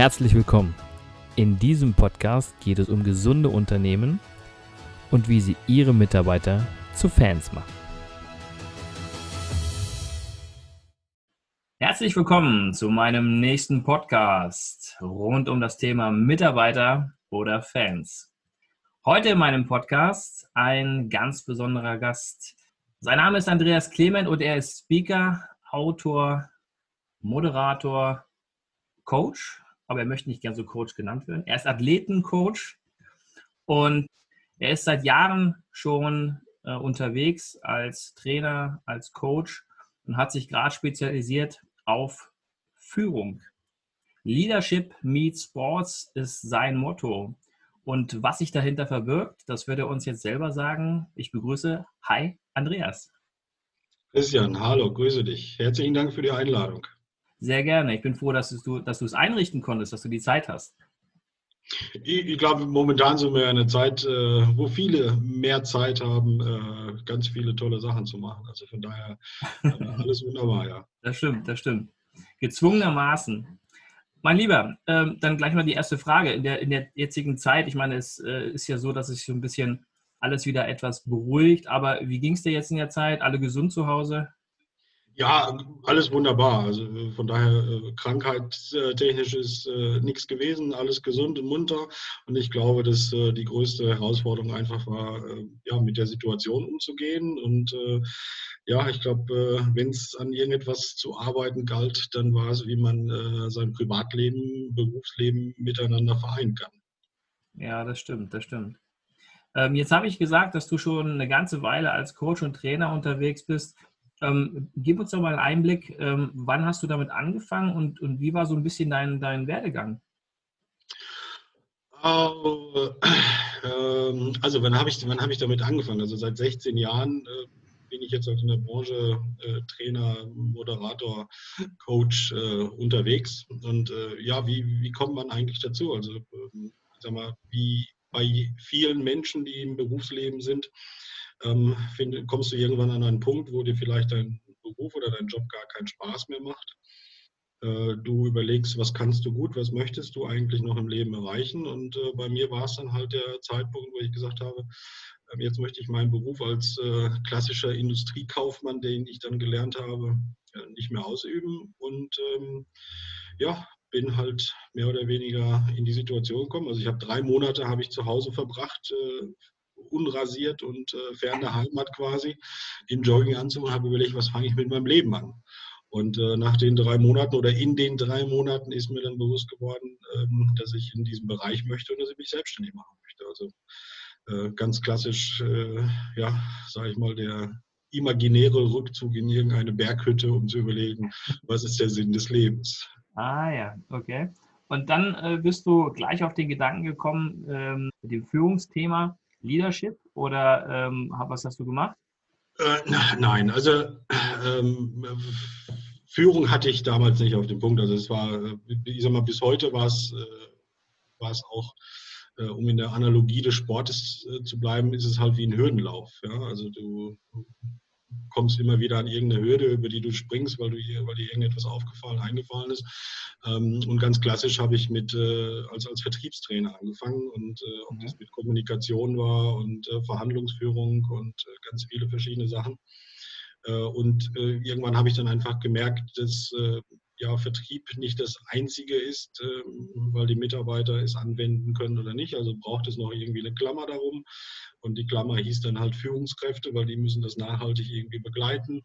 Herzlich willkommen. In diesem Podcast geht es um gesunde Unternehmen und wie sie ihre Mitarbeiter zu Fans machen. Herzlich willkommen zu meinem nächsten Podcast rund um das Thema Mitarbeiter oder Fans. Heute in meinem Podcast ein ganz besonderer Gast. Sein Name ist Andreas Clement und er ist Speaker, Autor, Moderator, Coach aber er möchte nicht gern so Coach genannt werden. Er ist Athletencoach und er ist seit Jahren schon äh, unterwegs als Trainer, als Coach und hat sich gerade spezialisiert auf Führung. Leadership meets Sports ist sein Motto. Und was sich dahinter verbirgt, das wird er uns jetzt selber sagen. Ich begrüße, hi, Andreas. Christian, hallo, grüße dich. Herzlichen Dank für die Einladung. Sehr gerne. Ich bin froh, dass du, dass du es einrichten konntest, dass du die Zeit hast. Ich, ich glaube, momentan sind wir in einer Zeit, äh, wo viele mehr Zeit haben, äh, ganz viele tolle Sachen zu machen. Also von daher äh, alles wunderbar, ja. Das stimmt, das stimmt. Gezwungenermaßen. Mein Lieber, ähm, dann gleich mal die erste Frage. In der, in der jetzigen Zeit, ich meine, es ist ja so, dass sich so ein bisschen alles wieder etwas beruhigt, aber wie ging es dir jetzt in der Zeit? Alle gesund zu Hause? Ja, alles wunderbar. Also äh, von daher äh, krankheitstechnisch ist äh, nichts gewesen, alles gesund und munter. Und ich glaube, dass die größte Herausforderung einfach war, ja, mit der Situation umzugehen. Und ja, ich glaube, wenn es an irgendetwas zu arbeiten galt, dann war es, wie man sein Privatleben, Berufsleben miteinander vereinen kann. Ja, das stimmt, das stimmt. Ähm, jetzt habe ich gesagt, dass du schon eine ganze Weile als Coach und Trainer unterwegs bist. Ähm, gib uns doch mal einen Einblick, ähm, wann hast du damit angefangen und, und wie war so ein bisschen dein, dein Werdegang? Uh, äh, also wann habe ich, hab ich damit angefangen? Also seit 16 Jahren äh, bin ich jetzt in der Branche äh, Trainer, Moderator, Coach äh, unterwegs. Und äh, ja, wie, wie kommt man eigentlich dazu? Also ähm, sag mal, wie bei vielen Menschen, die im Berufsleben sind, ähm, find, kommst du irgendwann an einen Punkt, wo dir vielleicht dein Beruf oder dein Job gar keinen Spaß mehr macht. Äh, du überlegst, was kannst du gut, was möchtest du eigentlich noch im Leben erreichen. Und äh, bei mir war es dann halt der Zeitpunkt, wo ich gesagt habe, äh, jetzt möchte ich meinen Beruf als äh, klassischer Industriekaufmann, den ich dann gelernt habe, äh, nicht mehr ausüben. Und ähm, ja, bin halt mehr oder weniger in die Situation gekommen. Also ich habe drei Monate habe ich zu Hause verbracht, äh, unrasiert und äh, fern der Heimat quasi, im Jogginganzug und habe überlegt, was fange ich mit meinem Leben an. Und äh, nach den drei Monaten oder in den drei Monaten ist mir dann bewusst geworden, ähm, dass ich in diesem Bereich möchte und dass ich mich selbstständig machen möchte. Also äh, ganz klassisch, äh, ja, sage ich mal, der imaginäre Rückzug in irgendeine Berghütte, um zu überlegen, was ist der Sinn des Lebens. Ah ja, okay. Und dann äh, bist du gleich auf den Gedanken gekommen, ähm, mit dem Führungsthema Leadership oder ähm, was hast du gemacht? Äh, nein, also ähm, Führung hatte ich damals nicht auf dem Punkt. Also es war, äh, ich sag mal, bis heute war es, äh, war es auch, äh, um in der Analogie des Sportes äh, zu bleiben, ist es halt wie ein Hürdenlauf. Ja? Also du kommst immer wieder an irgendeine Hürde, über die du springst, weil, du hier, weil dir irgendetwas aufgefallen, eingefallen ist. Ähm, und ganz klassisch habe ich mit äh, als, als Vertriebstrainer angefangen und äh, ob das mit Kommunikation war und äh, Verhandlungsführung und ganz viele verschiedene Sachen. Und irgendwann habe ich dann einfach gemerkt, dass ja, Vertrieb nicht das Einzige ist, weil die Mitarbeiter es anwenden können oder nicht. Also braucht es noch irgendwie eine Klammer darum. Und die Klammer hieß dann halt Führungskräfte, weil die müssen das nachhaltig irgendwie begleiten.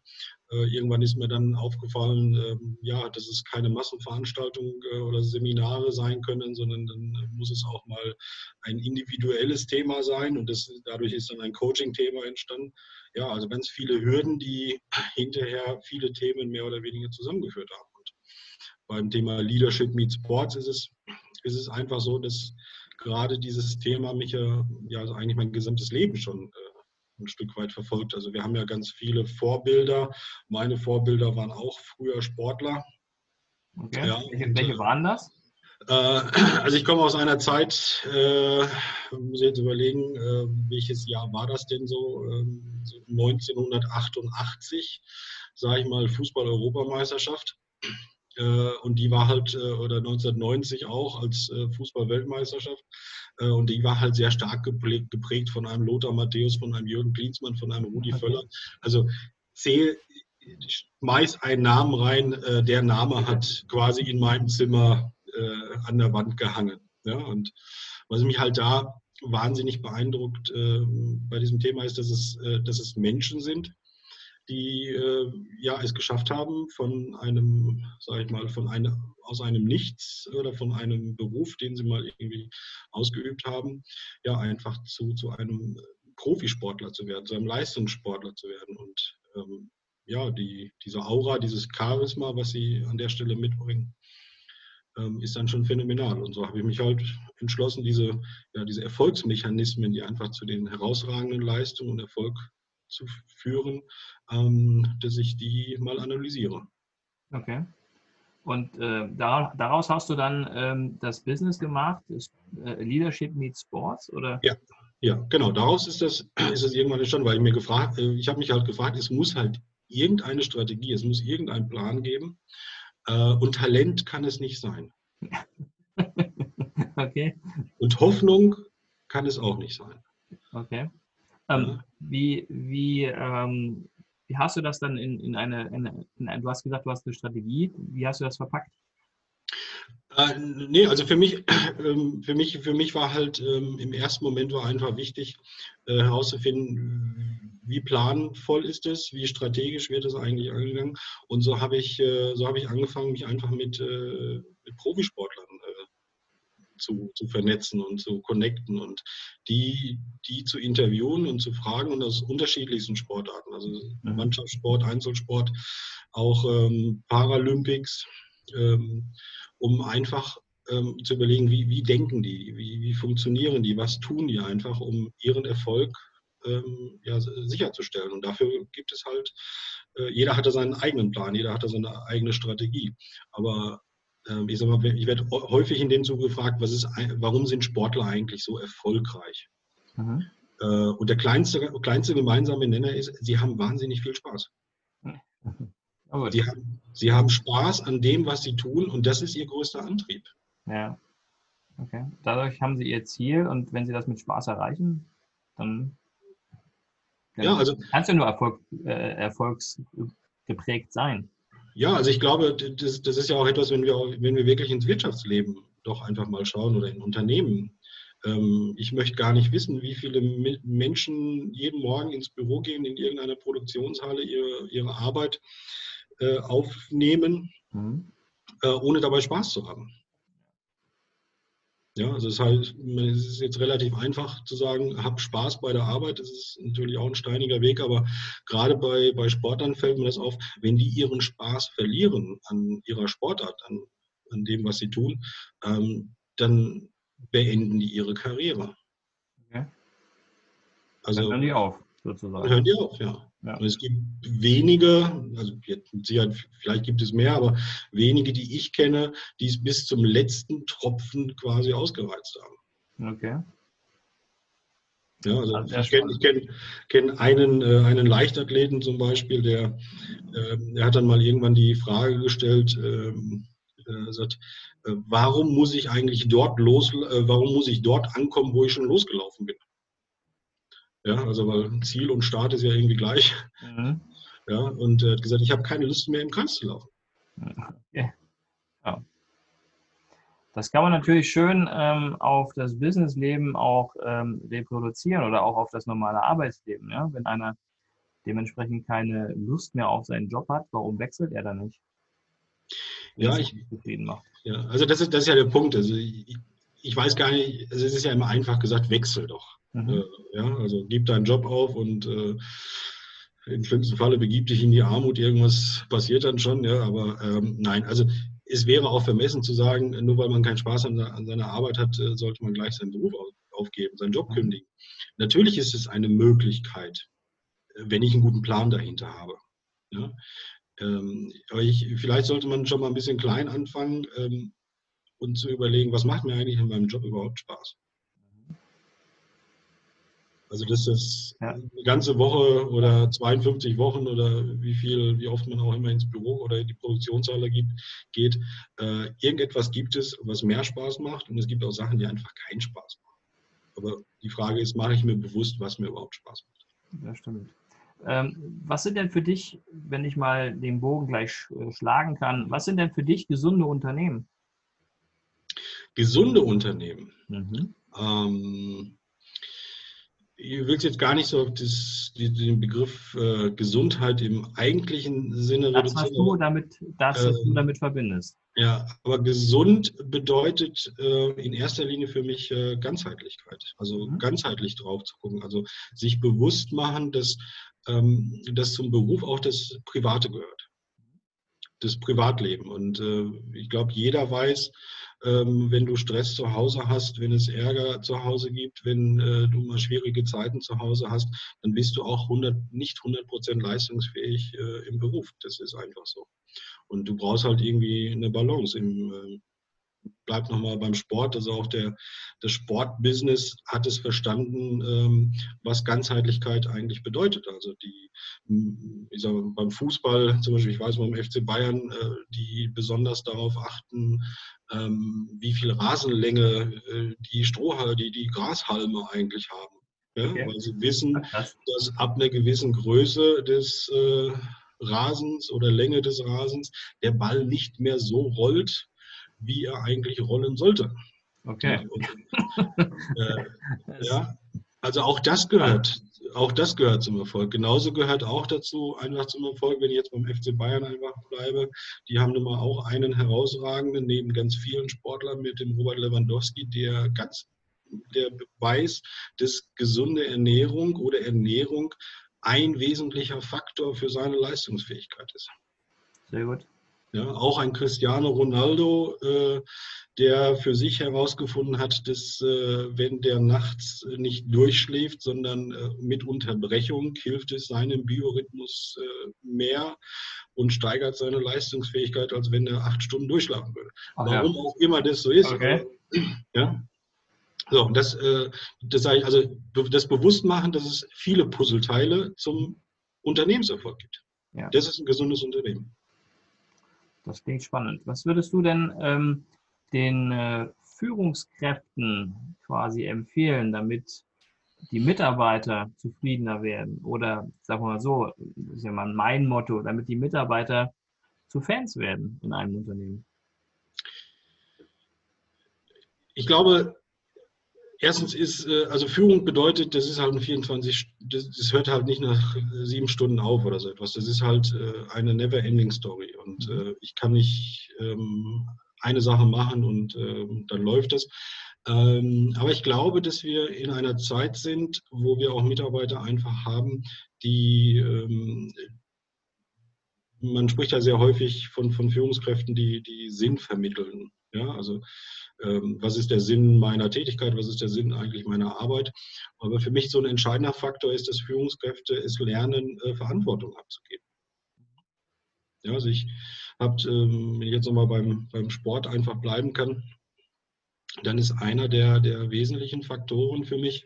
Äh, irgendwann ist mir dann aufgefallen, äh, ja, dass es keine Massenveranstaltungen äh, oder Seminare sein können, sondern dann muss es auch mal ein individuelles Thema sein. Und das, dadurch ist dann ein Coaching-Thema entstanden. Ja, also ganz viele Hürden, die hinterher viele Themen mehr oder weniger zusammengeführt haben. Beim Thema Leadership meets Sports ist es, ist es einfach so, dass gerade dieses Thema mich ja, ja also eigentlich mein gesamtes Leben schon äh, ein Stück weit verfolgt. Also wir haben ja ganz viele Vorbilder. Meine Vorbilder waren auch früher Sportler. Okay. Ja, welche, und, welche, äh, waren das? Äh, also ich komme aus einer Zeit, äh, muss jetzt überlegen, äh, welches Jahr war das denn so? Ähm, so 1988, sage ich mal, Fußball-Europameisterschaft. Äh, und die war halt, äh, oder 1990 auch als äh, Fußball-Weltmeisterschaft. Und die war halt sehr stark geprägt, geprägt von einem Lothar Matthäus, von einem Jürgen Klinsmann, von einem Rudi Völler. Also zähl, schmeiß einen Namen rein, der Name hat quasi in meinem Zimmer an der Wand gehangen. Ja, und was mich halt da wahnsinnig beeindruckt bei diesem Thema ist, dass es, dass es Menschen sind, die äh, ja es geschafft haben, von einem, sage ich mal, von einem, aus einem Nichts oder von einem Beruf, den sie mal irgendwie ausgeübt haben, ja einfach zu, zu einem Profisportler zu werden, zu einem Leistungssportler zu werden. Und ähm, ja, die, diese Aura, dieses Charisma, was sie an der Stelle mitbringen, ähm, ist dann schon phänomenal. Und so habe ich mich halt entschlossen, diese, ja, diese Erfolgsmechanismen, die einfach zu den herausragenden Leistungen und Erfolg zu führen, ähm, dass ich die mal analysiere. Okay. Und äh, daraus hast du dann ähm, das Business gemacht, das, äh, Leadership meets Sports, oder? Ja, ja, genau. Daraus ist das, ist das irgendwann entstanden, weil ich mir gefragt, äh, ich habe mich halt gefragt, es muss halt irgendeine Strategie, es muss irgendeinen Plan geben. Äh, und Talent kann es nicht sein. okay. Und Hoffnung kann es auch nicht sein. Okay. Ähm, wie, wie, ähm, wie hast du das dann in, in, eine, in, in eine, du hast gesagt, du hast eine Strategie, wie hast du das verpackt? Äh, nee, also für mich, ähm, für mich, für mich war halt ähm, im ersten Moment war einfach wichtig äh, herauszufinden, wie planvoll ist es, wie strategisch wird es eigentlich angegangen. Und so habe ich, äh, so habe ich angefangen, mich einfach mit, äh, mit Profisportlern zu, zu vernetzen und zu connecten und die, die zu interviewen und zu fragen und aus unterschiedlichsten Sportarten, also. Mannschaftssport, Einzelsport, auch ähm, Paralympics, ähm, um einfach ähm, zu überlegen, wie, wie denken die, wie, wie funktionieren die, was tun die einfach, um ihren Erfolg ähm, ja, sicherzustellen. Und dafür gibt es halt, äh, jeder hatte seinen eigenen Plan, jeder hatte seine eigene Strategie. Aber ich, sag mal, ich werde häufig in dem Zuge gefragt, was ist, warum sind Sportler eigentlich so erfolgreich? Mhm. Äh, und der kleinste, kleinste gemeinsame Nenner ist, sie haben wahnsinnig viel Spaß. Mhm. Sie, haben, sie haben Spaß an dem, was sie tun und das ist ihr größter Antrieb. Ja. Okay. Dadurch haben sie ihr Ziel und wenn sie das mit Spaß erreichen, dann ja, also, kannst du nur Erfolg, äh, erfolgsgeprägt sein. Ja, also ich glaube, das, das ist ja auch etwas, wenn wir, wenn wir wirklich ins Wirtschaftsleben doch einfach mal schauen oder in Unternehmen. Ähm, ich möchte gar nicht wissen, wie viele Menschen jeden Morgen ins Büro gehen, in irgendeiner Produktionshalle ihre, ihre Arbeit äh, aufnehmen, mhm. äh, ohne dabei Spaß zu haben. Ja, also es ist halt, es ist jetzt relativ einfach zu sagen, hab Spaß bei der Arbeit. Das ist natürlich auch ein steiniger Weg, aber gerade bei, bei Sportlern fällt mir das auf, wenn die ihren Spaß verlieren an ihrer Sportart, an, an dem, was sie tun, ähm, dann beenden die ihre Karriere. Okay. Also, dann hören die auf, sozusagen. Hören die auf, ja. Ja. Und es gibt wenige, also jetzt mit Sicherheit, vielleicht gibt es mehr, aber wenige, die ich kenne, die es bis zum letzten Tropfen quasi ausgereizt haben. Okay. Ja, also ich kenne kenn, kenn einen, äh, einen Leichtathleten zum Beispiel, der, äh, der hat dann mal irgendwann die Frage gestellt, ähm, äh, sagt, äh, warum muss ich eigentlich dort los, äh, warum muss ich dort ankommen, wo ich schon losgelaufen bin? Ja, also weil Ziel und Start ist ja irgendwie gleich. Mhm. Ja, und er hat gesagt, ich habe keine Lust mehr im Kreis zu laufen. Okay. Ja. Das kann man natürlich schön ähm, auf das Businessleben auch ähm, reproduzieren oder auch auf das normale Arbeitsleben. Ja? Wenn einer dementsprechend keine Lust mehr auf seinen Job hat, warum wechselt er dann nicht? Ja, ich, zufrieden macht. ja, also das ist, das ist ja der Punkt. Also ich, ich weiß gar nicht, also es ist ja immer einfach gesagt, wechsel doch. Mhm. Äh, ja, also gib deinen Job auf und äh, im schlimmsten Falle begib dich in die Armut, irgendwas passiert dann schon, ja, aber ähm, nein, also es wäre auch vermessen zu sagen, nur weil man keinen Spaß an, an seiner Arbeit hat, äh, sollte man gleich seinen Beruf aufgeben, seinen Job kündigen. Natürlich ist es eine Möglichkeit, wenn ich einen guten Plan dahinter habe. Ja? Ähm, aber ich, vielleicht sollte man schon mal ein bisschen klein anfangen ähm, und zu überlegen, was macht mir eigentlich in meinem Job überhaupt Spaß. Also das ist ja. eine ganze Woche oder 52 Wochen oder wie viel, wie oft man auch immer ins Büro oder in die Produktionshalle gibt, geht. Äh, irgendetwas gibt es, was mehr Spaß macht und es gibt auch Sachen, die einfach keinen Spaß machen. Aber die Frage ist, mache ich mir bewusst, was mir überhaupt Spaß macht? Ja, stimmt. Ähm, was sind denn für dich, wenn ich mal den Bogen gleich äh, schlagen kann, was sind denn für dich gesunde Unternehmen? Gesunde Unternehmen. Mhm. Ähm, ich will jetzt gar nicht so auf das, den Begriff äh, Gesundheit im eigentlichen Sinne das, reduzieren. Was du damit, das, was du ähm, damit verbindest. Ja, aber gesund bedeutet äh, in erster Linie für mich äh, Ganzheitlichkeit. Also mhm. ganzheitlich drauf zu gucken. Also sich bewusst machen, dass, ähm, dass zum Beruf auch das Private gehört. Das Privatleben. Und äh, ich glaube, jeder weiß, ähm, wenn du Stress zu Hause hast, wenn es Ärger zu Hause gibt, wenn äh, du mal schwierige Zeiten zu Hause hast, dann bist du auch 100, nicht 100 Prozent leistungsfähig äh, im Beruf. Das ist einfach so. Und du brauchst halt irgendwie eine Balance im, äh, bleibt nochmal beim Sport. Also auch der, das Sportbusiness hat es verstanden, ähm, was Ganzheitlichkeit eigentlich bedeutet. Also die, ich sage, beim Fußball, zum Beispiel, ich weiß beim FC Bayern, äh, die besonders darauf achten, ähm, wie viel Rasenlänge äh, die Strohhalme, die, die Grashalme eigentlich haben. Ja? Okay. Weil sie wissen, dass ab einer gewissen Größe des äh, Rasens oder Länge des Rasens der Ball nicht mehr so rollt, wie er eigentlich rollen sollte. Okay. Und, äh, ja, also auch das gehört, auch das gehört zum Erfolg. Genauso gehört auch dazu einfach zum Erfolg, wenn ich jetzt beim FC Bayern einfach bleibe. Die haben nun mal auch einen herausragenden, neben ganz vielen Sportlern mit dem Robert Lewandowski, der ganz, der weiß, dass gesunde Ernährung oder Ernährung ein wesentlicher Faktor für seine Leistungsfähigkeit ist. Sehr gut. Ja, auch ein Cristiano Ronaldo, äh, der für sich herausgefunden hat, dass äh, wenn der nachts nicht durchschläft, sondern äh, mit Unterbrechung, hilft es seinem Biorhythmus äh, mehr und steigert seine Leistungsfähigkeit, als wenn er acht Stunden durchschlafen würde. Ach, Warum ja. auch immer das so ist. Okay. Ja. So, das, äh, das sage ich, also das Bewusstmachen, dass es viele Puzzleteile zum Unternehmenserfolg gibt. Ja. Das ist ein gesundes Unternehmen. Das klingt spannend. Was würdest du denn ähm, den äh, Führungskräften quasi empfehlen, damit die Mitarbeiter zufriedener werden? Oder sagen wir mal so, das ist ja mal mein Motto, damit die Mitarbeiter zu Fans werden in einem Unternehmen? Ich glaube, erstens ist, äh, also Führung bedeutet, das ist halt ein 24, das, das, hört halt nicht nach sieben Stunden auf oder so etwas. Das ist halt äh, eine never-ending Story. Und mhm. äh, ich kann nicht ähm, eine Sache machen und ähm, dann läuft das. Ähm, aber ich glaube, dass wir in einer Zeit sind, wo wir auch Mitarbeiter einfach haben, die man spricht ja sehr häufig von, von Führungskräften, die, die Sinn vermitteln. Ja, also ähm, was ist der Sinn meiner Tätigkeit, was ist der Sinn eigentlich meiner Arbeit. Aber für mich so ein entscheidender Faktor ist, dass Führungskräfte es lernen, äh, Verantwortung abzugeben. Ja, also ich habe, ähm, wenn ich jetzt nochmal beim, beim Sport einfach bleiben kann, dann ist einer der, der wesentlichen Faktoren für mich,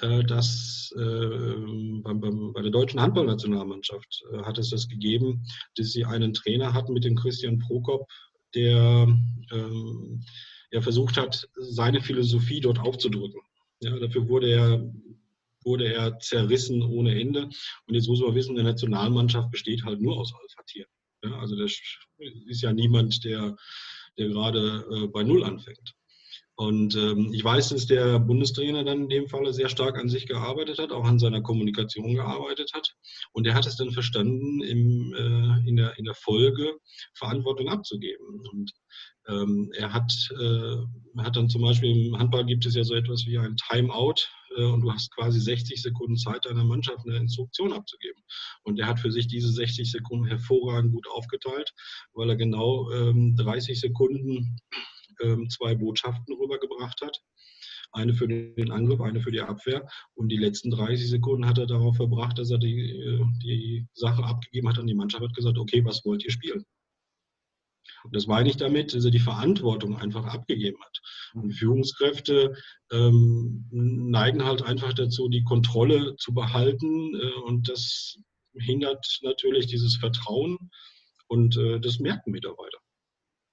äh, dass äh, beim, beim, bei der deutschen Handballnationalmannschaft äh, hat es das gegeben, dass sie einen Trainer hatten mit dem Christian Prokop, der ähm, er versucht hat, seine Philosophie dort aufzudrücken. Ja, dafür wurde er, wurde er zerrissen ohne Ende. Und jetzt muss man wissen, eine Nationalmannschaft besteht halt nur aus Alpha-Tieren. Ja, also das ist ja niemand, der, der gerade äh, bei Null anfängt. Und ähm, ich weiß, dass der Bundestrainer dann in dem Falle sehr stark an sich gearbeitet hat, auch an seiner Kommunikation gearbeitet hat. Und er hat es dann verstanden, im, äh, in, der, in der Folge Verantwortung abzugeben. Und ähm, er hat, äh, hat dann zum Beispiel im Handball gibt es ja so etwas wie ein Timeout äh, und du hast quasi 60 Sekunden Zeit, deiner Mannschaft eine Instruktion abzugeben. Und er hat für sich diese 60 Sekunden hervorragend gut aufgeteilt, weil er genau ähm, 30 Sekunden zwei Botschaften rübergebracht hat. Eine für den Angriff, eine für die Abwehr. Und die letzten 30 Sekunden hat er darauf verbracht, dass er die, äh, die Sache abgegeben hat an die Mannschaft, hat gesagt, okay, was wollt ihr spielen? Und das meine ich damit, dass er die Verantwortung einfach abgegeben hat. Und Führungskräfte ähm, neigen halt einfach dazu, die Kontrolle zu behalten. Äh, und das hindert natürlich dieses Vertrauen. Und äh, das merken Mitarbeiter.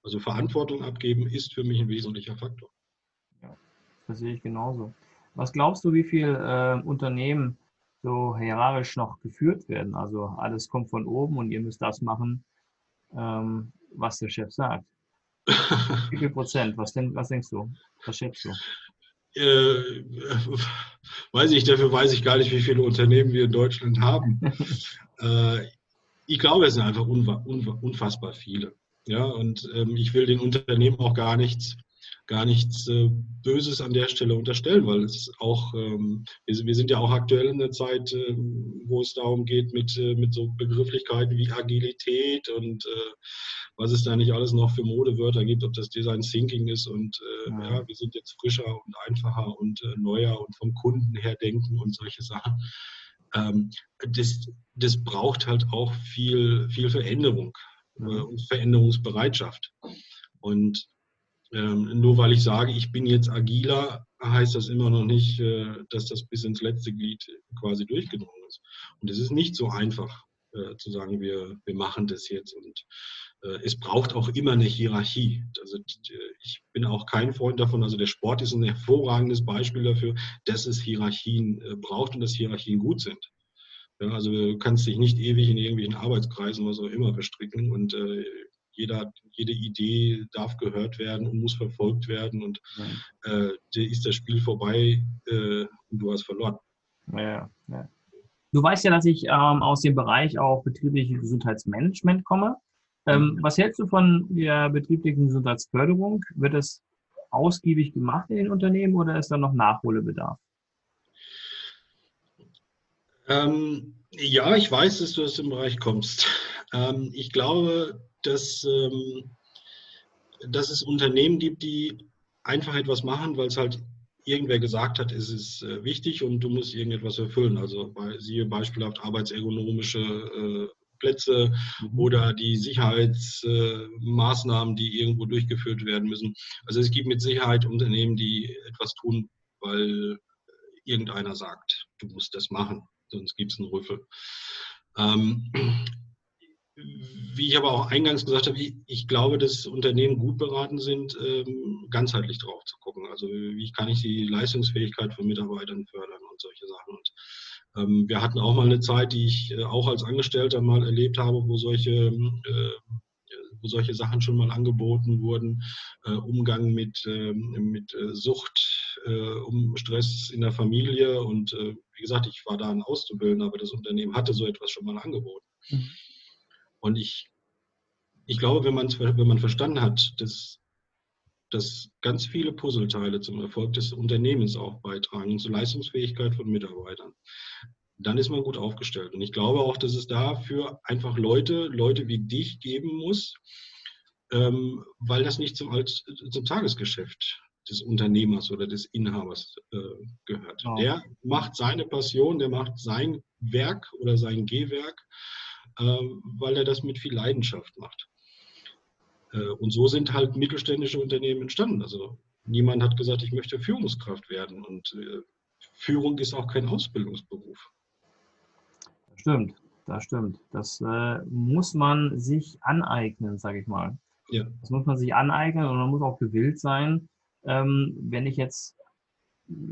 Also Verantwortung abgeben ist für mich ein wesentlicher Faktor. Ja, das sehe ich genauso. Was glaubst du, wie viele äh, Unternehmen so hierarchisch noch geführt werden? Also alles kommt von oben und ihr müsst das machen, ähm, was der Chef sagt. Wie viel Prozent? Was, denn, was denkst du? Was schätzt du? Äh, weiß ich, dafür weiß ich gar nicht, wie viele Unternehmen wir in Deutschland haben. äh, ich glaube, es sind einfach unfassbar viele. Ja, und ähm, ich will den Unternehmen auch gar nichts gar nichts äh, Böses an der Stelle unterstellen, weil es auch, ähm, wir, wir, sind ja auch aktuell in der Zeit, äh, wo es darum geht, mit, äh, mit so Begrifflichkeiten wie Agilität und äh, was es da nicht alles noch für Modewörter gibt, ob das Design Thinking ist und äh, ja. ja. wir sind jetzt frischer und einfacher und äh, neuer und vom Kunden her denken und solche Sachen. Ähm, das, das braucht halt auch viel, viel Veränderung und Veränderungsbereitschaft. Und ähm, nur weil ich sage, ich bin jetzt agiler, heißt das immer noch nicht, äh, dass das bis ins letzte Glied quasi durchgedrungen ist. Und es ist nicht so einfach äh, zu sagen, wir, wir machen das jetzt. Und äh, es braucht auch immer eine Hierarchie. Also ich bin auch kein Freund davon. Also der Sport ist ein hervorragendes Beispiel dafür, dass es Hierarchien äh, braucht und dass Hierarchien gut sind. Ja, also du kannst dich nicht ewig in irgendwelchen Arbeitskreisen was auch immer verstricken und äh, jeder, jede Idee darf gehört werden und muss verfolgt werden und äh, ist das Spiel vorbei äh, und du hast verloren. Ja, ja. Du weißt ja, dass ich ähm, aus dem Bereich auch betriebliches Gesundheitsmanagement komme. Ähm, mhm. was hältst du von der betrieblichen Gesundheitsförderung? Wird das ausgiebig gemacht in den Unternehmen oder ist da noch Nachholbedarf? Ähm, ja, ich weiß, dass du aus dem Bereich kommst. Ähm, ich glaube, dass, ähm, dass es Unternehmen gibt, die einfach etwas machen, weil es halt irgendwer gesagt hat, es ist äh, wichtig und du musst irgendetwas erfüllen. Also bei, siehe beispielhaft arbeitsergonomische äh, Plätze mhm. oder die Sicherheitsmaßnahmen, äh, die irgendwo durchgeführt werden müssen. Also es gibt mit Sicherheit Unternehmen, die etwas tun, weil irgendeiner sagt, du musst das machen, sonst gibt es einen Rüffel. Ähm, wie ich aber auch eingangs gesagt habe, ich, ich, glaube, dass Unternehmen gut beraten sind, ähm, ganzheitlich drauf zu gucken. Also wie kann ich die Leistungsfähigkeit von Mitarbeitern fördern und solche Sachen. Und ähm, wir hatten auch mal eine Zeit, die ich äh, auch als Angestellter mal erlebt habe, wo solche, äh, wo solche Sachen schon mal angeboten wurden. Äh, Umgang mit, ähm, mit Sucht, um Stress in der Familie. Und äh, wie gesagt, ich war da ein Auszubildender, aber das Unternehmen hatte so etwas schon mal angeboten. Mhm. Und ich, ich glaube, wenn man, wenn man verstanden hat, dass, dass ganz viele Puzzleteile zum Erfolg des Unternehmens auch beitragen, zur Leistungsfähigkeit von Mitarbeitern, dann ist man gut aufgestellt. Und ich glaube auch, dass es dafür einfach Leute, Leute wie dich geben muss, ähm, weil das nicht zum, zum Tagesgeschäft des Unternehmers oder des Inhabers äh, gehört. Oh. Der macht seine Passion, der macht sein Werk oder sein Gehwerk ähm, weil er das mit viel Leidenschaft macht. Äh, und so sind halt mittelständische Unternehmen entstanden. Also niemand hat gesagt, ich möchte Führungskraft werden. Und äh, Führung ist auch kein Ausbildungsberuf. Das stimmt, das stimmt. Das äh, muss man sich aneignen, sage ich mal. Ja. Das muss man sich aneignen und man muss auch gewillt sein, ähm, wenn ich jetzt,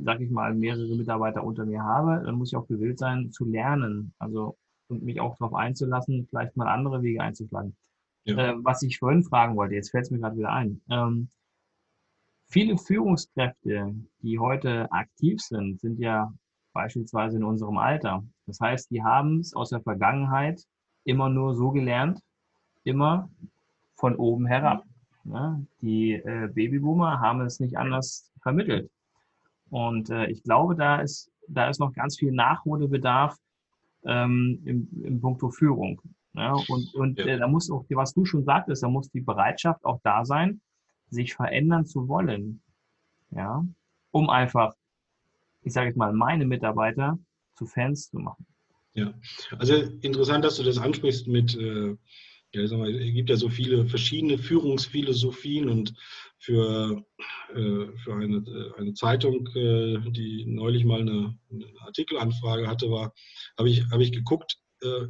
sage ich mal, mehrere Mitarbeiter unter mir habe, dann muss ich auch gewillt sein zu lernen. Also und mich auch darauf einzulassen, vielleicht mal andere Wege einzuschlagen. Ja. Äh, was ich vorhin fragen wollte, jetzt fällt es mir gerade wieder ein. Ähm, viele Führungskräfte, die heute aktiv sind, sind ja beispielsweise in unserem Alter. Das heißt, die haben es aus der Vergangenheit immer nur so gelernt, immer von oben herab. Ja, die äh, Babyboomer haben es nicht anders vermittelt. Und äh, ich glaube, da ist, da ist noch ganz viel Nachholbedarf, ähm, im, im Punkto Führung. Ja, und und ja. äh, da muss auch, was du schon sagtest, da muss die Bereitschaft auch da sein, sich verändern zu wollen. Ja, um einfach, ich sage jetzt mal, meine Mitarbeiter zu Fans zu machen. Ja, also interessant, dass du das ansprichst mit, äh, es gibt ja so viele verschiedene Führungsphilosophien und für, äh, für eine, äh, eine Zeitung, äh, die neulich mal eine, eine Artikelanfrage hatte, war, habe ich, hab ich geguckt,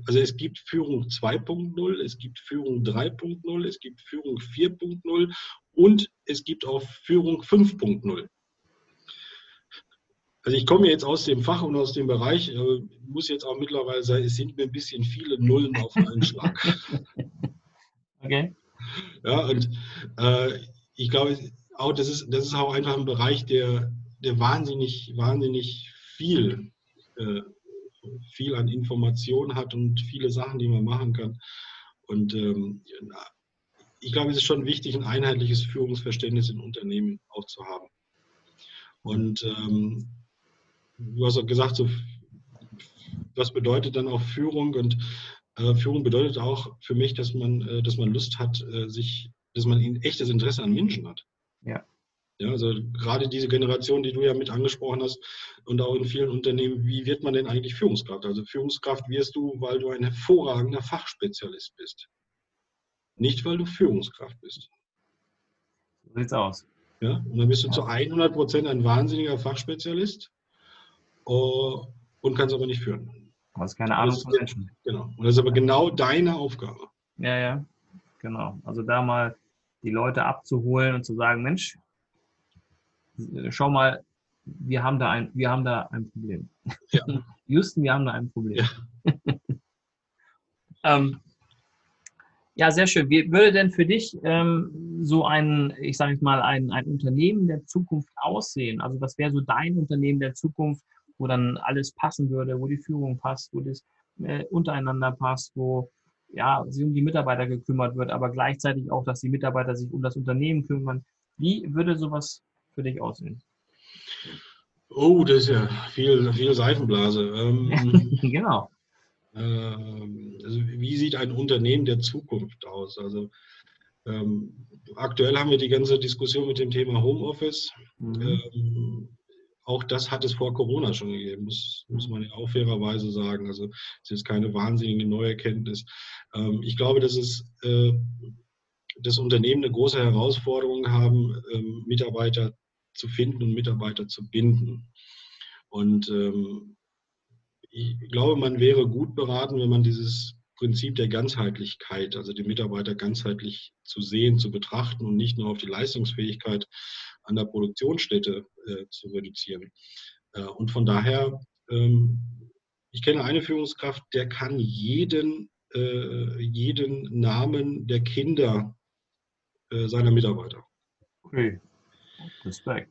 also es gibt Führung 2.0, es gibt Führung 3.0, es gibt Führung 4.0 und es gibt auch Führung 5.0. Also ich komme jetzt aus dem Fach und aus dem Bereich, äh, muss jetzt auch mittlerweile sagen, es sind mir ein bisschen viele Nullen auf einen Schlag. Okay. Ja, und äh, ich glaube, auch das ist, das ist auch einfach ein Bereich, der, der wahnsinnig, wahnsinnig viel, äh, viel an Informationen hat und viele Sachen, die man machen kann. Und ähm, ich glaube, es ist schon wichtig, ein einheitliches Führungsverständnis in Unternehmen auch zu haben. Und ähm, du hast auch gesagt, so, was bedeutet dann auch Führung? Und äh, Führung bedeutet auch für mich, dass man, äh, dass man Lust hat, äh, sich, dass man ein echtes Interesse an Menschen hat. Ja. Ja, also gerade diese Generation, die du ja mit angesprochen hast und auch in vielen Unternehmen, wie wird man denn eigentlich Führungskraft? Also Führungskraft wirst du, weil du ein hervorragender Fachspezialist bist. Nicht, weil du Führungskraft bist. So sieht's aus. Ja, und dann bist du ja. zu 100 Prozent ein wahnsinniger Fachspezialist uh, und kannst aber nicht führen. Du hast keine Ahnung von Menschen. Genau. Und das ist aber genau deine Aufgabe. Ja, ja. Genau. Also da mal die Leute abzuholen und zu sagen, Mensch, schau mal, wir haben da ein, wir haben da ein Problem. Ja. Houston, wir haben da ein Problem. Ja. ähm, ja, sehr schön. Wie würde denn für dich ähm, so ein, ich sage jetzt mal, ein, ein Unternehmen der Zukunft aussehen? Also was wäre so dein Unternehmen der Zukunft? Wo dann alles passen würde, wo die Führung passt, wo das äh, untereinander passt, wo ja, sich um die Mitarbeiter gekümmert wird, aber gleichzeitig auch, dass die Mitarbeiter sich um das Unternehmen kümmern. Wie würde sowas für dich aussehen? Oh, das ist ja viel, viel Seifenblase. Ähm, genau. Ähm, also wie sieht ein Unternehmen der Zukunft aus? Also ähm, aktuell haben wir die ganze Diskussion mit dem Thema Homeoffice. Mhm. Auch das hat es vor Corona schon gegeben, muss, muss man auch fairerweise sagen. Also es ist keine wahnsinnige neue Erkenntnis. Ähm, ich glaube, dass es äh, das Unternehmen eine große Herausforderung haben, ähm, Mitarbeiter zu finden und Mitarbeiter zu binden. Und ähm, ich glaube, man wäre gut beraten, wenn man dieses Prinzip der Ganzheitlichkeit, also die Mitarbeiter ganzheitlich zu sehen, zu betrachten und nicht nur auf die Leistungsfähigkeit an der Produktionsstätte äh, zu reduzieren. Äh, und von daher, ähm, ich kenne eine Führungskraft, der kann jeden, äh, jeden Namen der Kinder äh, seiner Mitarbeiter. Okay, Respekt.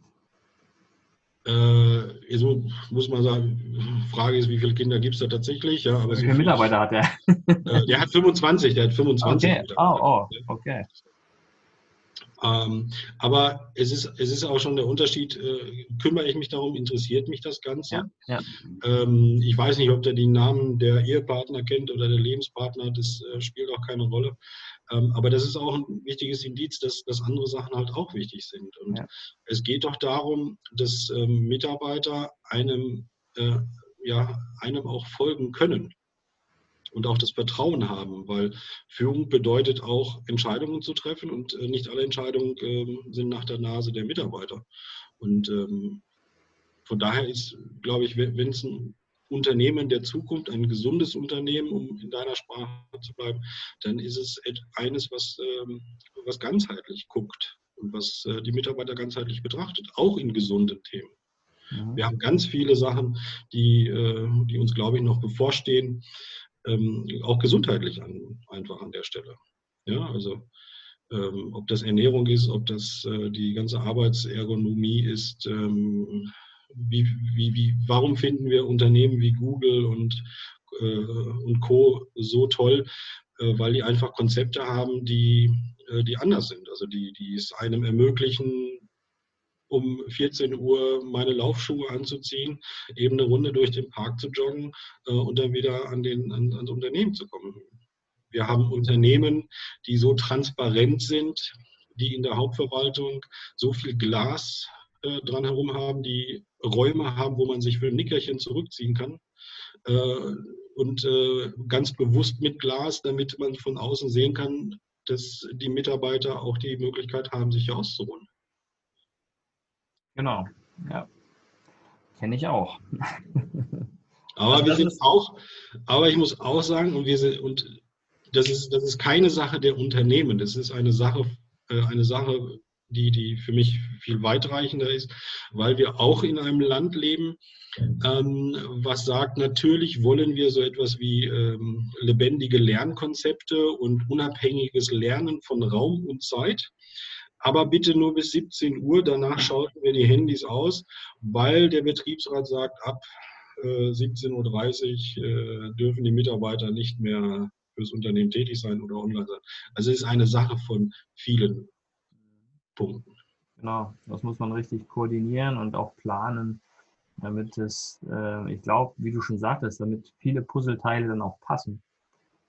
Äh, jetzt muss man sagen, Frage ist, wie viele Kinder gibt es da tatsächlich? Ja, aber wie viele Mitarbeiter hat er? Äh, der hat 25, der hat 25. Okay, oh, oh, okay. Ähm, aber es ist, es ist auch schon der Unterschied, äh, kümmere ich mich darum, interessiert mich das Ganze? Ja, ja. Ähm, ich weiß nicht, ob der die Namen der Ehepartner kennt oder der Lebenspartner, das äh, spielt auch keine Rolle. Ähm, aber das ist auch ein wichtiges Indiz, dass, dass andere Sachen halt auch wichtig sind. Und ja. es geht doch darum, dass ähm, Mitarbeiter einem, äh, ja, einem auch folgen können und auch das Vertrauen haben, weil Führung bedeutet auch Entscheidungen zu treffen und äh, nicht alle Entscheidungen äh, sind nach der Nase der Mitarbeiter. Und ähm, von daher ist, glaube ich, wenn es ein Unternehmen der Zukunft, ein gesundes Unternehmen, um in deiner Sprache zu bleiben, dann ist es eines, was, ähm, was ganzheitlich guckt und was äh, die Mitarbeiter ganzheitlich betrachtet, auch in gesunden Themen. Mhm. Wir haben ganz viele Sachen, die, äh, die uns, glaube ich, noch bevorstehen ähm, auch gesundheitlich an, einfach an der Stelle. Ja, also ähm, ob das Ernährung ist, ob das äh, die ganze Arbeitsergonomie ist, ähm, wie, wie, wie, warum finden wir Unternehmen wie Google und, äh, und Co. so toll, äh, weil die einfach Konzepte haben, die, äh, die anders sind, also die, die es einem ermöglichen, um 14 Uhr meine Laufschuhe anzuziehen, eben eine Runde durch den Park zu joggen äh, und dann wieder an den, an, ans Unternehmen zu kommen. Wir haben Unternehmen, die so transparent sind, die in der Hauptverwaltung so viel Glas äh, dran herum haben, die Räume haben, wo man sich für ein Nickerchen zurückziehen kann. Äh, und äh, ganz bewusst mit Glas, damit man von außen sehen kann, dass die Mitarbeiter auch die Möglichkeit haben, sich auszuruhen. Genau, ja. Kenne ich auch. aber also wir sind auch, aber ich muss auch sagen, und wir sind, und das ist, das ist keine Sache der Unternehmen, das ist eine Sache, äh, eine Sache, die, die für mich viel weitreichender ist, weil wir auch in einem Land leben, ähm, was sagt, natürlich wollen wir so etwas wie ähm, lebendige Lernkonzepte und unabhängiges Lernen von Raum und Zeit. Aber bitte nur bis 17 Uhr, danach schalten wir die Handys aus, weil der Betriebsrat sagt, ab äh, 17.30 Uhr äh, dürfen die Mitarbeiter nicht mehr fürs Unternehmen tätig sein oder online sein. Also es ist eine Sache von vielen Punkten. Genau, das muss man richtig koordinieren und auch planen, damit es, äh, ich glaube, wie du schon sagtest, damit viele Puzzleteile dann auch passen,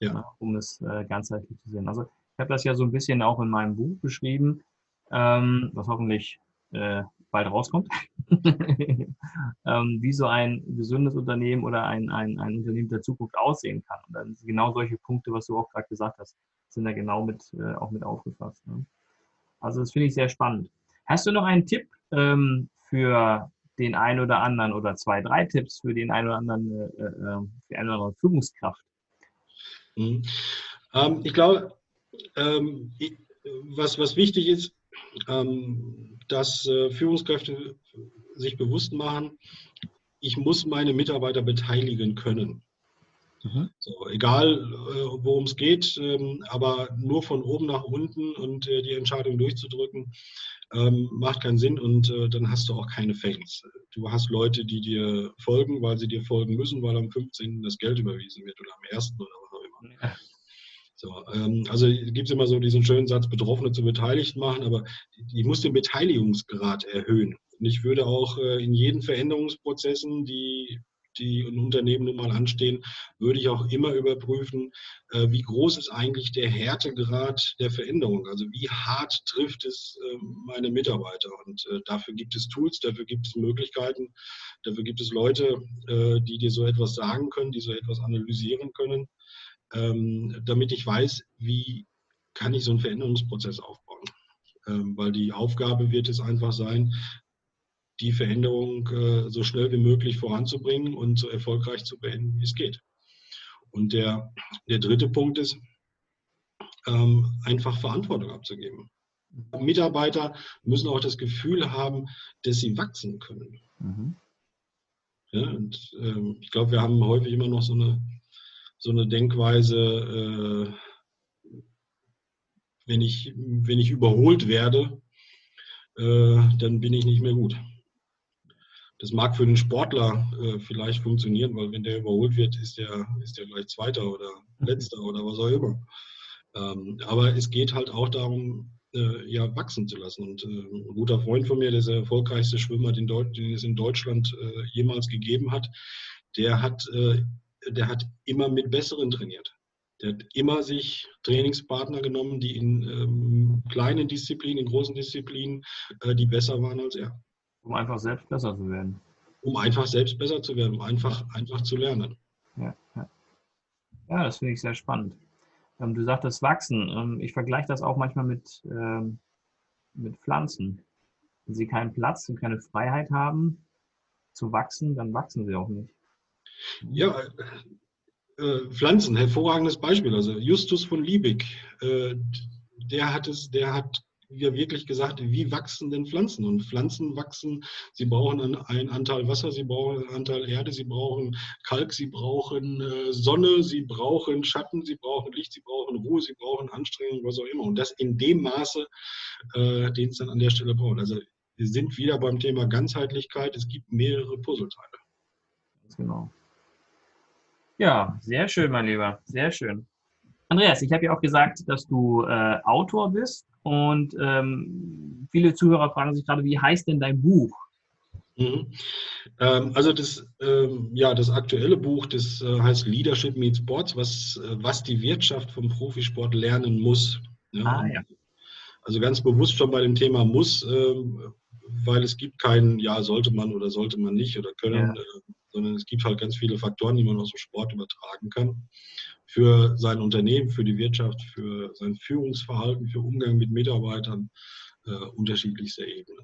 ja. ne, um es äh, ganzheitlich zu sehen. Also ich habe das ja so ein bisschen auch in meinem Buch beschrieben, ähm, was hoffentlich äh, bald rauskommt, ähm, wie so ein gesundes Unternehmen oder ein, ein, ein Unternehmen der Zukunft aussehen kann. Und dann genau solche Punkte, was du auch gerade gesagt hast, sind da genau mit, äh, auch mit aufgefasst. Ne? Also das finde ich sehr spannend. Hast du noch einen Tipp ähm, für den einen oder anderen oder zwei, drei Tipps für den einen oder anderen, äh, äh, für eine oder andere Führungskraft? Mhm. Ähm, ich glaube, ähm, was, was wichtig ist, ähm, dass äh, Führungskräfte sich bewusst machen, ich muss meine Mitarbeiter beteiligen können. Mhm. So, egal, äh, worum es geht, ähm, aber nur von oben nach unten und äh, die Entscheidung durchzudrücken, ähm, macht keinen Sinn und dann hast du auch keine Fans. Du hast Leute, die dir folgen, weil sie dir folgen müssen, weil am 15. das Geld überwiesen wird oder am 1. oder was auch immer. Ja. So, ähm, also gibt es immer so diesen schönen Satz, Betroffene zu Beteiligten machen, aber ich muss den Beteiligungsgrad erhöhen. Und ich würde auch äh, in jeden Veränderungsprozessen, die die in Unternehmen nun mal anstehen, würde ich auch immer überprüfen, äh, wie groß ist eigentlich der Härtegrad der Veränderung. Also wie hart trifft es ähm, meine Mitarbeiter. Und äh, dafür gibt es Tools, dafür gibt es Möglichkeiten, dafür gibt es Leute, die dir so etwas sagen können, die so etwas analysieren können ähm, damit ich weiß, wie kann ich so einen Veränderungsprozess aufbauen. Ähm, weil die Aufgabe wird es einfach sein, die Veränderung äh, so schnell wie möglich voranzubringen und so erfolgreich zu beenden, wie es geht. Und der, der dritte Punkt ist, ähm, einfach Verantwortung abzugeben. Mitarbeiter müssen auch das Gefühl haben, dass sie wachsen können. Mhm. Ja, und, ähm, ich glaube, wir haben häufig immer noch so eine so eine Denkweise, äh, wenn, ich, wenn ich überholt werde, äh, dann bin ich nicht mehr gut. Das mag für einen Sportler äh, vielleicht funktionieren, weil wenn der überholt wird, ist der, ist der gleich Zweiter oder Letzter oder was auch immer. Ähm, aber es geht halt auch darum, äh, ja, wachsen zu lassen. Und äh, ein guter Freund von mir, der ist der erfolgreichste Schwimmer, den, den es in Deutschland äh, jemals gegeben hat, der hat äh, der hat immer mit Besseren trainiert. Der hat immer sich Trainingspartner genommen, die in ähm, kleinen Disziplinen, in großen Disziplinen, äh, die besser waren als er. Um einfach selbst besser zu werden. Um einfach selbst besser zu werden, um einfach, einfach zu lernen. Ja, ja. ja das finde ich sehr spannend. Ähm, du sagtest Wachsen. Ähm, ich vergleiche das auch manchmal mit, ähm, mit Pflanzen. Wenn sie keinen Platz und keine Freiheit haben zu wachsen, dann wachsen sie auch nicht. Ja, äh, Pflanzen, hervorragendes Beispiel. Also Justus von Liebig, äh, der hat es, der hat ja wirklich gesagt, wie wachsen denn Pflanzen? Und Pflanzen wachsen, sie brauchen einen Anteil Wasser, sie brauchen einen Anteil Erde, sie brauchen Kalk, sie brauchen äh, Sonne, sie brauchen Schatten, sie brauchen Licht, sie brauchen Ruhe, sie brauchen Anstrengung, was auch immer. Und das in dem Maße, äh, den es dann an der Stelle braucht. Also wir sind wieder beim Thema Ganzheitlichkeit. Es gibt mehrere Puzzleteile. Genau. Ja, sehr schön, mein Lieber, sehr schön. Andreas, ich habe ja auch gesagt, dass du äh, Autor bist und ähm, viele Zuhörer fragen sich gerade, wie heißt denn dein Buch? Mhm. Ähm, also das, ähm, ja, das aktuelle Buch, das äh, heißt Leadership Meets Sports, was, äh, was die Wirtschaft vom Profisport lernen muss. Ja? Ah, ja. Also ganz bewusst schon bei dem Thema muss, ähm, weil es gibt keinen, ja, sollte man oder sollte man nicht oder können, ja. äh, sondern es gibt halt ganz viele Faktoren, die man aus dem Sport übertragen kann. Für sein Unternehmen, für die Wirtschaft, für sein Führungsverhalten, für Umgang mit Mitarbeitern, äh, unterschiedlichster Ebene.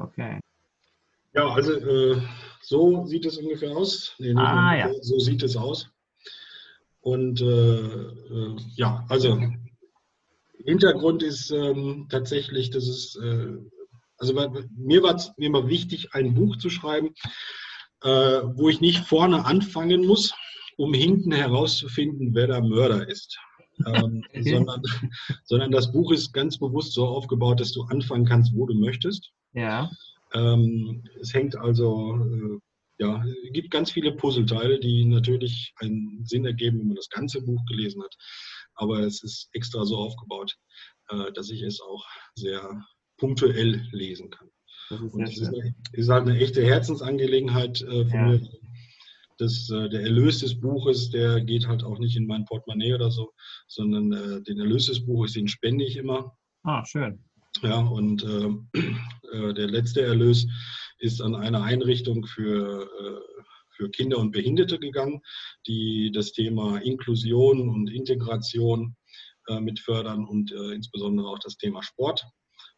Okay. Ja, also äh, so sieht es ungefähr aus. Nee, ah, ja. So sieht es aus. Und äh, äh, ja, also Hintergrund ist ähm, tatsächlich, dass es, äh, also mir war es mir immer wichtig, ein Buch zu schreiben, äh, wo ich nicht vorne anfangen muss, um hinten herauszufinden, wer der Mörder ist. ähm, okay. sondern, sondern das Buch ist ganz bewusst so aufgebaut, dass du anfangen kannst, wo du möchtest. Ja. Ähm, es hängt also, äh, ja, es gibt ganz viele Puzzleteile, die natürlich einen Sinn ergeben, wenn man das ganze Buch gelesen hat. Aber es ist extra so aufgebaut, äh, dass ich es auch sehr punktuell lesen kann. Und es ist, ist, halt eine echte Herzensangelegenheit äh, von ja. mir. Das, äh, der Erlös des Buches, der geht halt auch nicht in mein Portemonnaie oder so, sondern äh, den Erlös des Buches, den spende ich immer. Ah, schön. Ja, und äh, äh, der letzte Erlös ist an eine Einrichtung für, äh, für Kinder und Behinderte gegangen, die das Thema Inklusion und Integration äh, mit fördern und äh, insbesondere auch das Thema Sport.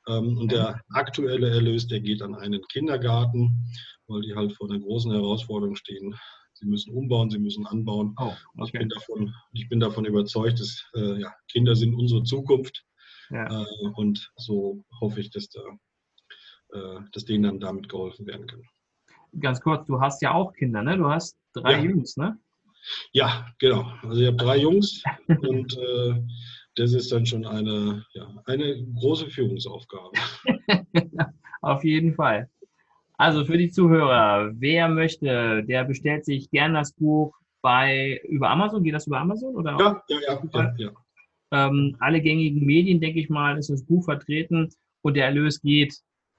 Ähm, und der aktuelle Erlös, der geht an einen Kindergarten, weil die halt vor einer großen Herausforderung stehen. Sie müssen umbauen, sie müssen anbauen. Oh, okay. ich, bin davon, ich bin davon überzeugt, dass äh, ja, Kinder sind unsere Zukunft ja. Äh, und so hoffe ich, dass, da, äh, dass denen dann damit geholfen werden kann. Ganz kurz, du hast ja auch Kinder, ne? Du hast drei ja. Jungs, ne? Ja, genau. Also ich habe drei Jungs und äh, das ist dann schon eine, ja, eine große Führungsaufgabe. Auf jeden Fall. Also für die Zuhörer, wer möchte, der bestellt sich gern das Buch bei über Amazon. Geht das über Amazon? Oder ja, ja, ja, ja, ja ähm, alle gängigen Medien, denke ich mal, ist das Buch vertreten und der Erlös geht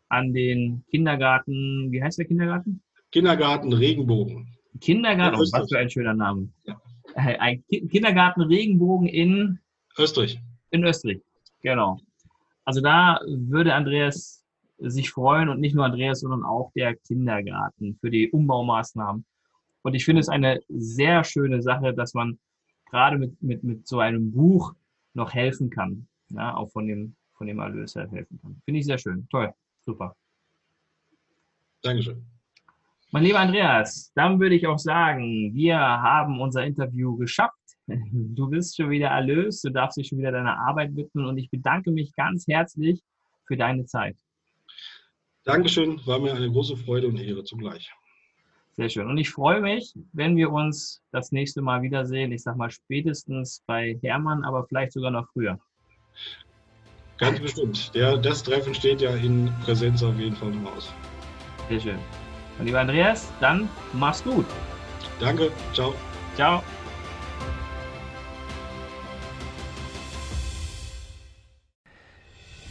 an den Kindergarten. Wie heißt der Kindergarten? Kindergarten Regenbogen. Kindergarten, oh, was für ein schöner Name. Ja. Ein Kindergarten Regenbogen in Österreich. In Österreich, genau. Also da würde Andreas sich freuen und nicht nur Andreas, sondern auch der Kindergarten für die Umbaumaßnahmen. Und ich finde es eine sehr schöne Sache, dass man gerade mit, mit, mit so einem Buch noch helfen kann. Ja, auch von dem, von dem Erlös helfen kann. Finde ich sehr schön. Toll. Super. Dankeschön. Mein lieber Andreas, dann würde ich auch sagen, wir haben unser Interview geschafft. Du bist schon wieder erlöst, du darfst dich schon wieder deiner Arbeit widmen und ich bedanke mich ganz herzlich für deine Zeit. Dankeschön, war mir eine große Freude und Ehre zugleich. Sehr schön. Und ich freue mich, wenn wir uns das nächste Mal wiedersehen. Ich sage mal spätestens bei Hermann, aber vielleicht sogar noch früher. Ganz bestimmt. Der, das Treffen steht ja in Präsenz auf jeden Fall im Haus. Sehr schön. Und lieber Andreas, dann mach's gut. Danke. Ciao. Ciao.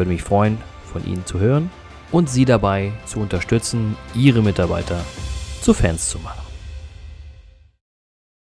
würde mich freuen, von Ihnen zu hören und sie dabei zu unterstützen, ihre Mitarbeiter zu Fans zu machen.